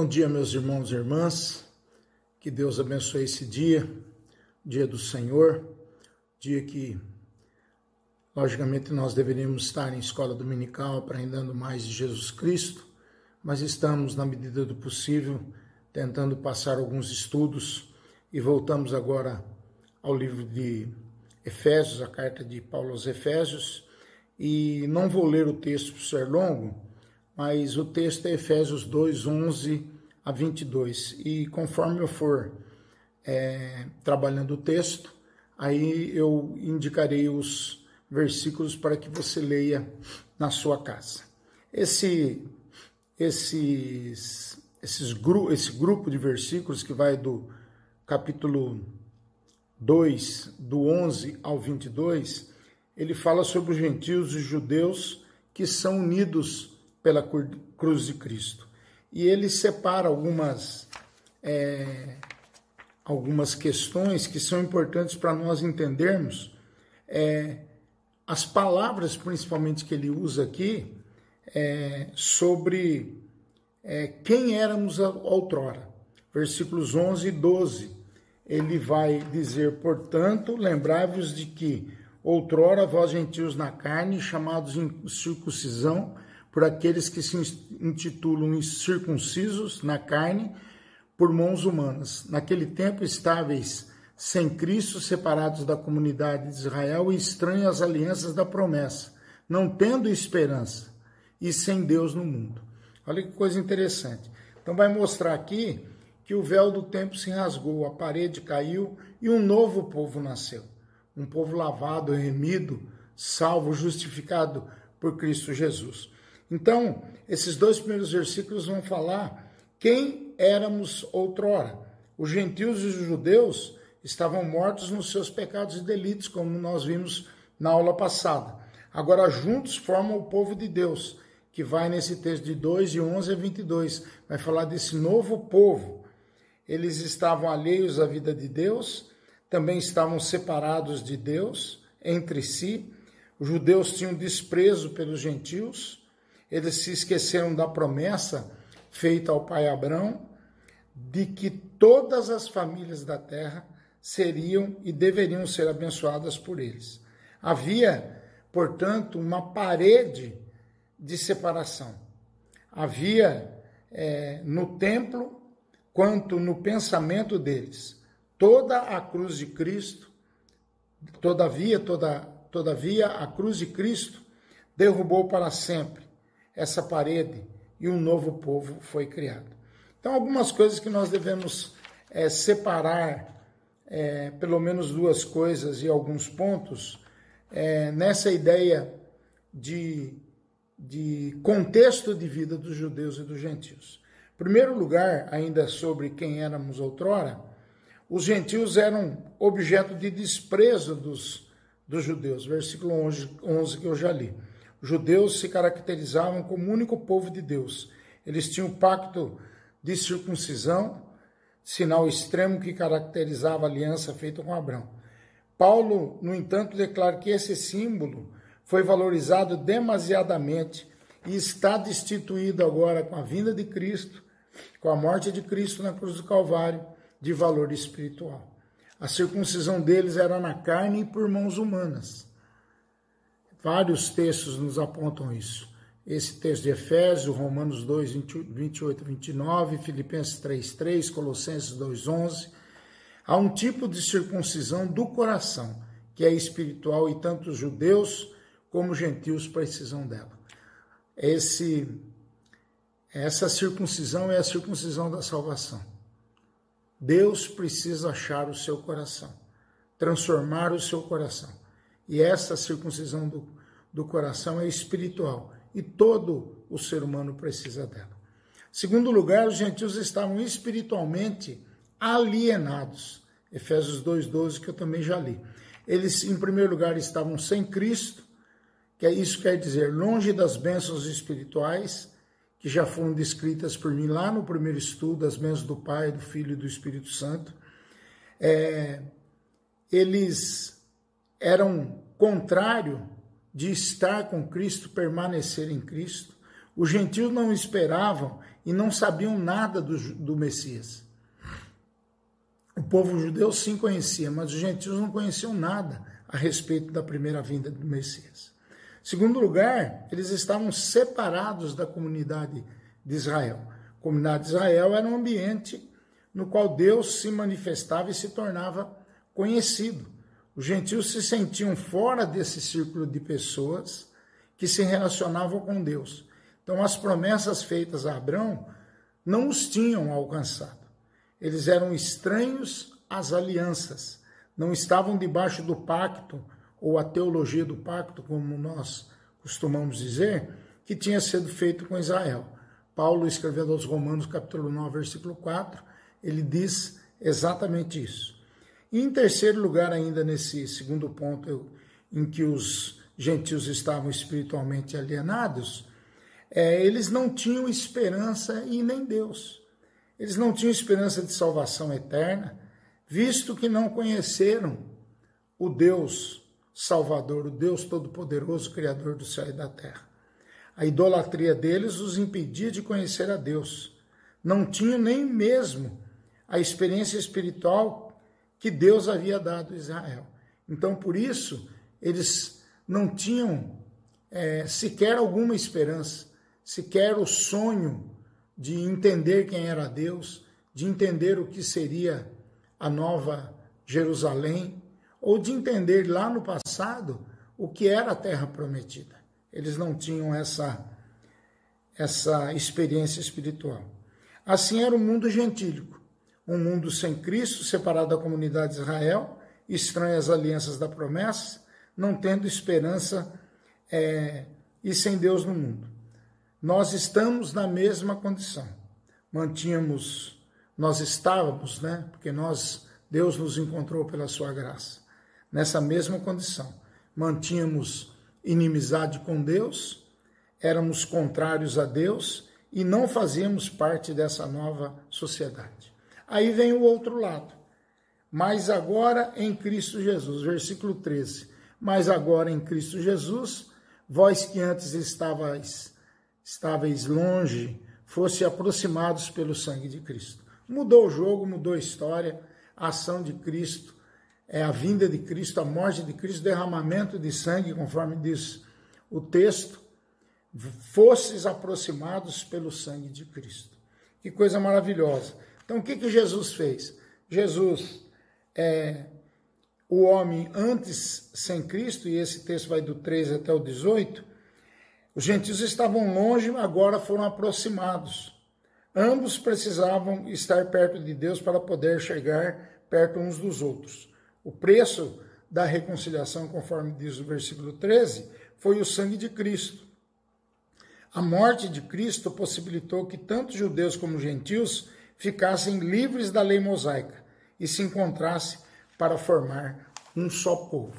Bom dia, meus irmãos e irmãs. Que Deus abençoe esse dia, dia do Senhor, dia que, logicamente, nós deveríamos estar em escola dominical aprendendo mais de Jesus Cristo, mas estamos, na medida do possível, tentando passar alguns estudos e voltamos agora ao livro de Efésios, a carta de Paulo aos Efésios, e não vou ler o texto por ser longo, mas o texto é Efésios 2, 11 a 22. E conforme eu for é, trabalhando o texto, aí eu indicarei os versículos para que você leia na sua casa. Esse, esses, esses, esse grupo de versículos que vai do capítulo 2, do 11 ao 22, ele fala sobre os gentios e judeus que são unidos pela cruz de Cristo. E ele separa algumas, é, algumas questões que são importantes para nós entendermos. É, as palavras, principalmente, que ele usa aqui, é, sobre é, quem éramos outrora. Versículos 11 e 12. Ele vai dizer, portanto, lembrai-vos de que outrora vós gentios na carne, chamados em circuncisão, por aqueles que se intitulam circuncisos na carne por mãos humanas. Naquele tempo estáveis sem Cristo, separados da comunidade de Israel e estranhos às alianças da promessa, não tendo esperança e sem Deus no mundo. Olha que coisa interessante. Então vai mostrar aqui que o véu do tempo se rasgou, a parede caiu e um novo povo nasceu. Um povo lavado, remido, salvo, justificado por Cristo Jesus. Então, esses dois primeiros versículos vão falar quem éramos outrora. Os gentios e os judeus estavam mortos nos seus pecados e delitos, como nós vimos na aula passada. Agora, juntos formam o povo de Deus, que vai nesse texto de 2, de 11 a 22. Vai falar desse novo povo. Eles estavam alheios à vida de Deus, também estavam separados de Deus entre si. Os judeus tinham desprezo pelos gentios eles se esqueceram da promessa feita ao pai Abraão de que todas as famílias da terra seriam e deveriam ser abençoadas por eles. Havia, portanto, uma parede de separação. Havia é, no templo, quanto no pensamento deles, toda a cruz de Cristo, todavia, toda, todavia a cruz de Cristo derrubou para sempre essa parede e um novo povo foi criado. Então, algumas coisas que nós devemos é, separar, é, pelo menos duas coisas e alguns pontos, é, nessa ideia de, de contexto de vida dos judeus e dos gentios. Em primeiro lugar, ainda sobre quem éramos outrora, os gentios eram objeto de desprezo dos, dos judeus, versículo 11, 11 que eu já li. Judeus se caracterizavam como único povo de Deus. Eles tinham o pacto de circuncisão, sinal extremo que caracterizava a aliança feita com Abraão. Paulo, no entanto, declara que esse símbolo foi valorizado demasiadamente e está destituído agora com a vinda de Cristo, com a morte de Cristo na cruz do Calvário, de valor espiritual. A circuncisão deles era na carne e por mãos humanas. Vários textos nos apontam isso. Esse texto de Efésios, Romanos 2, 28 29, Filipenses 3, 3, Colossenses 2, 11. Há um tipo de circuncisão do coração, que é espiritual e tanto os judeus como os gentios precisam dela. Esse, essa circuncisão é a circuncisão da salvação. Deus precisa achar o seu coração, transformar o seu coração. E essa circuncisão do, do coração é espiritual e todo o ser humano precisa dela. Segundo lugar, os gentios estavam espiritualmente alienados. Efésios 2:12 que eu também já li. Eles, em primeiro lugar, estavam sem Cristo, que é isso quer dizer longe das bênçãos espirituais que já foram descritas por mim lá no primeiro estudo, as bênçãos do Pai, do Filho e do Espírito Santo. É, eles eram contrário de estar com Cristo, permanecer em Cristo. Os gentios não esperavam e não sabiam nada do, do Messias. O povo judeu sim conhecia, mas os gentios não conheciam nada a respeito da primeira vinda do Messias. Segundo lugar, eles estavam separados da comunidade de Israel. A comunidade de Israel era um ambiente no qual Deus se manifestava e se tornava conhecido. Os gentios se sentiam fora desse círculo de pessoas que se relacionavam com Deus. Então, as promessas feitas a Abraão não os tinham alcançado. Eles eram estranhos às alianças, não estavam debaixo do pacto, ou a teologia do pacto, como nós costumamos dizer, que tinha sido feito com Israel. Paulo, escrevendo aos Romanos, capítulo 9, versículo 4, ele diz exatamente isso. E em terceiro lugar, ainda nesse segundo ponto, em que os gentios estavam espiritualmente alienados, é, eles não tinham esperança e nem Deus. Eles não tinham esperança de salvação eterna, visto que não conheceram o Deus Salvador, o Deus Todo-Poderoso, Criador do céu e da terra. A idolatria deles os impedia de conhecer a Deus. Não tinham nem mesmo a experiência espiritual que Deus havia dado a Israel. Então, por isso, eles não tinham é, sequer alguma esperança, sequer o sonho de entender quem era Deus, de entender o que seria a nova Jerusalém, ou de entender lá no passado o que era a terra prometida. Eles não tinham essa, essa experiência espiritual. Assim era o mundo gentílico um mundo sem Cristo, separado da comunidade de Israel, estranho às alianças da promessa, não tendo esperança é, e sem Deus no mundo. Nós estamos na mesma condição. Mantínhamos, nós estávamos, né? Porque nós, Deus nos encontrou pela sua graça. Nessa mesma condição. Mantínhamos inimizade com Deus, éramos contrários a Deus e não fazíamos parte dessa nova sociedade. Aí vem o outro lado. Mas agora em Cristo Jesus, versículo 13. Mas agora em Cristo Jesus, vós que antes estavais, estavais longe, fosse aproximados pelo sangue de Cristo. Mudou o jogo, mudou a história, a ação de Cristo, é a vinda de Cristo, a morte de Cristo, derramamento de sangue, conforme diz o texto, fosses aproximados pelo sangue de Cristo. Que coisa maravilhosa. Então, o que, que Jesus fez? Jesus é o homem antes sem Cristo, e esse texto vai do 13 até o 18. Os gentios estavam longe, agora foram aproximados. Ambos precisavam estar perto de Deus para poder chegar perto uns dos outros. O preço da reconciliação, conforme diz o versículo 13, foi o sangue de Cristo. A morte de Cristo possibilitou que tanto judeus como gentios ficassem livres da lei mosaica e se encontrassem para formar um só povo.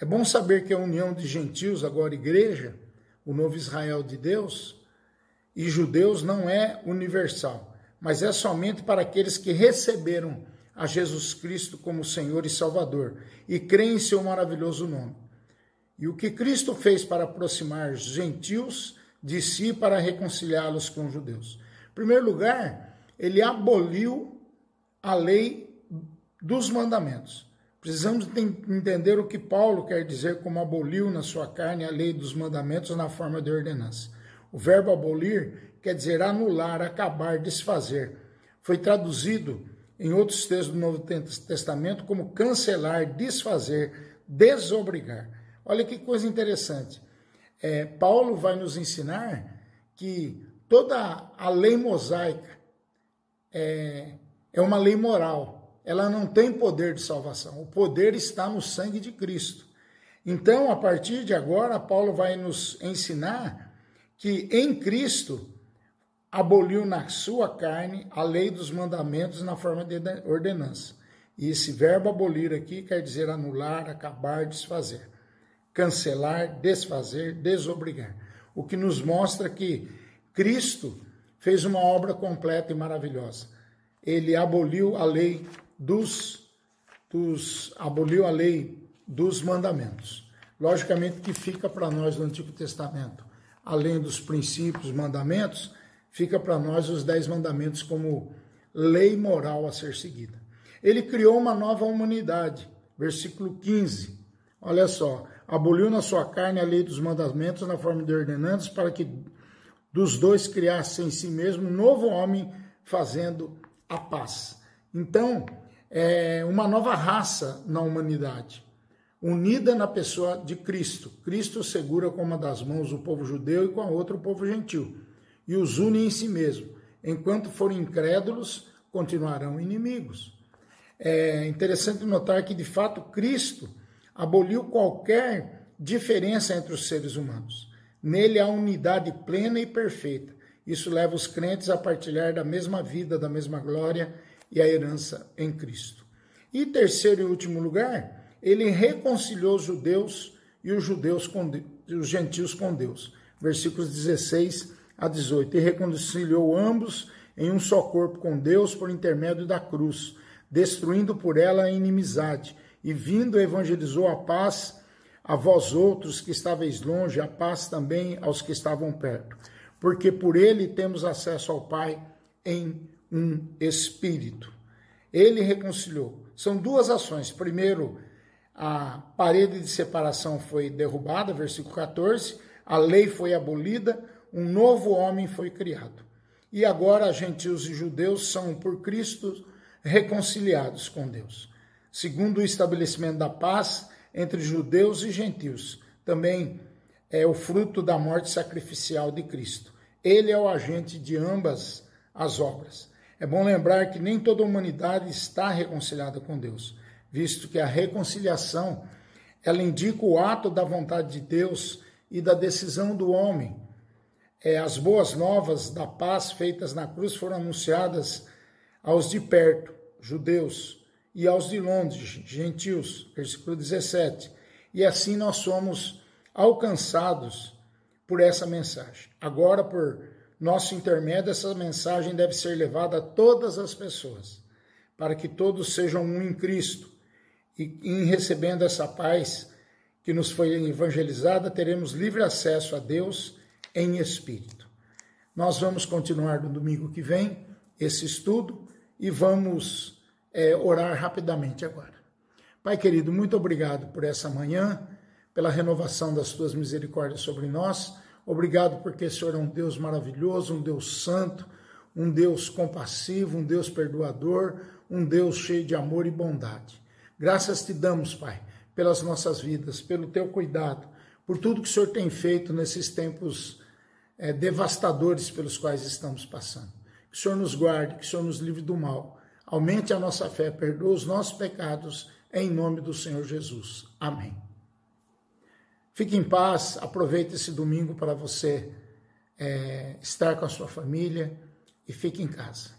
É bom saber que a união de gentios, agora igreja, o novo Israel de Deus, e judeus não é universal, mas é somente para aqueles que receberam a Jesus Cristo como Senhor e Salvador e creem em seu maravilhoso nome. E o que Cristo fez para aproximar os gentios de si para reconciliá-los com os judeus? Em primeiro lugar, ele aboliu a lei dos mandamentos. Precisamos entender o que Paulo quer dizer como aboliu na sua carne a lei dos mandamentos na forma de ordenança. O verbo abolir quer dizer anular, acabar, desfazer. Foi traduzido em outros textos do Novo Testamento como cancelar, desfazer, desobrigar. Olha que coisa interessante. É, Paulo vai nos ensinar que toda a lei mosaica é, é uma lei moral. Ela não tem poder de salvação. O poder está no sangue de Cristo. Então, a partir de agora, Paulo vai nos ensinar que em Cristo aboliu na sua carne a lei dos mandamentos na forma de ordenança. E esse verbo abolir aqui quer dizer anular, acabar, desfazer, cancelar, desfazer, desobrigar. O que nos mostra que Cristo fez uma obra completa e maravilhosa. Ele aboliu a lei dos, dos aboliu a lei dos mandamentos. Logicamente que fica para nós no Antigo Testamento além dos princípios, mandamentos, fica para nós os dez mandamentos como lei moral a ser seguida. Ele criou uma nova humanidade, versículo 15. Olha só, aboliu na sua carne a lei dos mandamentos na forma de ordenanças para que dos dois criasse em si mesmo um novo homem fazendo a paz. Então, é uma nova raça na humanidade, unida na pessoa de Cristo. Cristo segura com uma das mãos o povo judeu e com a outra o povo gentil, e os une em si mesmo. Enquanto forem incrédulos, continuarão inimigos. É interessante notar que, de fato, Cristo aboliu qualquer diferença entre os seres humanos. Nele há unidade plena e perfeita. Isso leva os crentes a partilhar da mesma vida, da mesma glória e a herança em Cristo. E terceiro e último lugar, ele reconciliou os judeus e os judeus com os gentios com Deus. Versículos 16 a 18. E reconciliou ambos em um só corpo com Deus por intermédio da cruz, destruindo por ela a inimizade, e vindo evangelizou a paz a vós outros que estáveis longe, a paz também aos que estavam perto, porque por ele temos acesso ao Pai em um espírito. Ele reconciliou. São duas ações. Primeiro, a parede de separação foi derrubada, versículo 14, a lei foi abolida, um novo homem foi criado. E agora gentios e judeus são por Cristo reconciliados com Deus. Segundo o estabelecimento da paz entre judeus e gentios, também é o fruto da morte sacrificial de Cristo. Ele é o agente de ambas as obras. É bom lembrar que nem toda a humanidade está reconciliada com Deus, visto que a reconciliação ela indica o ato da vontade de Deus e da decisão do homem. É, as boas novas da paz feitas na cruz foram anunciadas aos de perto, judeus, e aos de longe, gentios, versículo 17. E assim nós somos alcançados por essa mensagem. Agora, por nosso intermédio, essa mensagem deve ser levada a todas as pessoas, para que todos sejam um em Cristo. E em recebendo essa paz que nos foi evangelizada, teremos livre acesso a Deus em espírito. Nós vamos continuar no domingo que vem esse estudo e vamos é, orar rapidamente agora. Pai querido, muito obrigado por essa manhã, pela renovação das tuas misericórdias sobre nós. Obrigado porque o Senhor é um Deus maravilhoso, um Deus santo, um Deus compassivo, um Deus perdoador, um Deus cheio de amor e bondade. Graças te damos, Pai, pelas nossas vidas, pelo teu cuidado, por tudo que o Senhor tem feito nesses tempos é, devastadores pelos quais estamos passando. Que o Senhor nos guarde, que o Senhor nos livre do mal. Aumente a nossa fé, perdoa os nossos pecados, em nome do Senhor Jesus. Amém. Fique em paz, aproveite esse domingo para você é, estar com a sua família e fique em casa.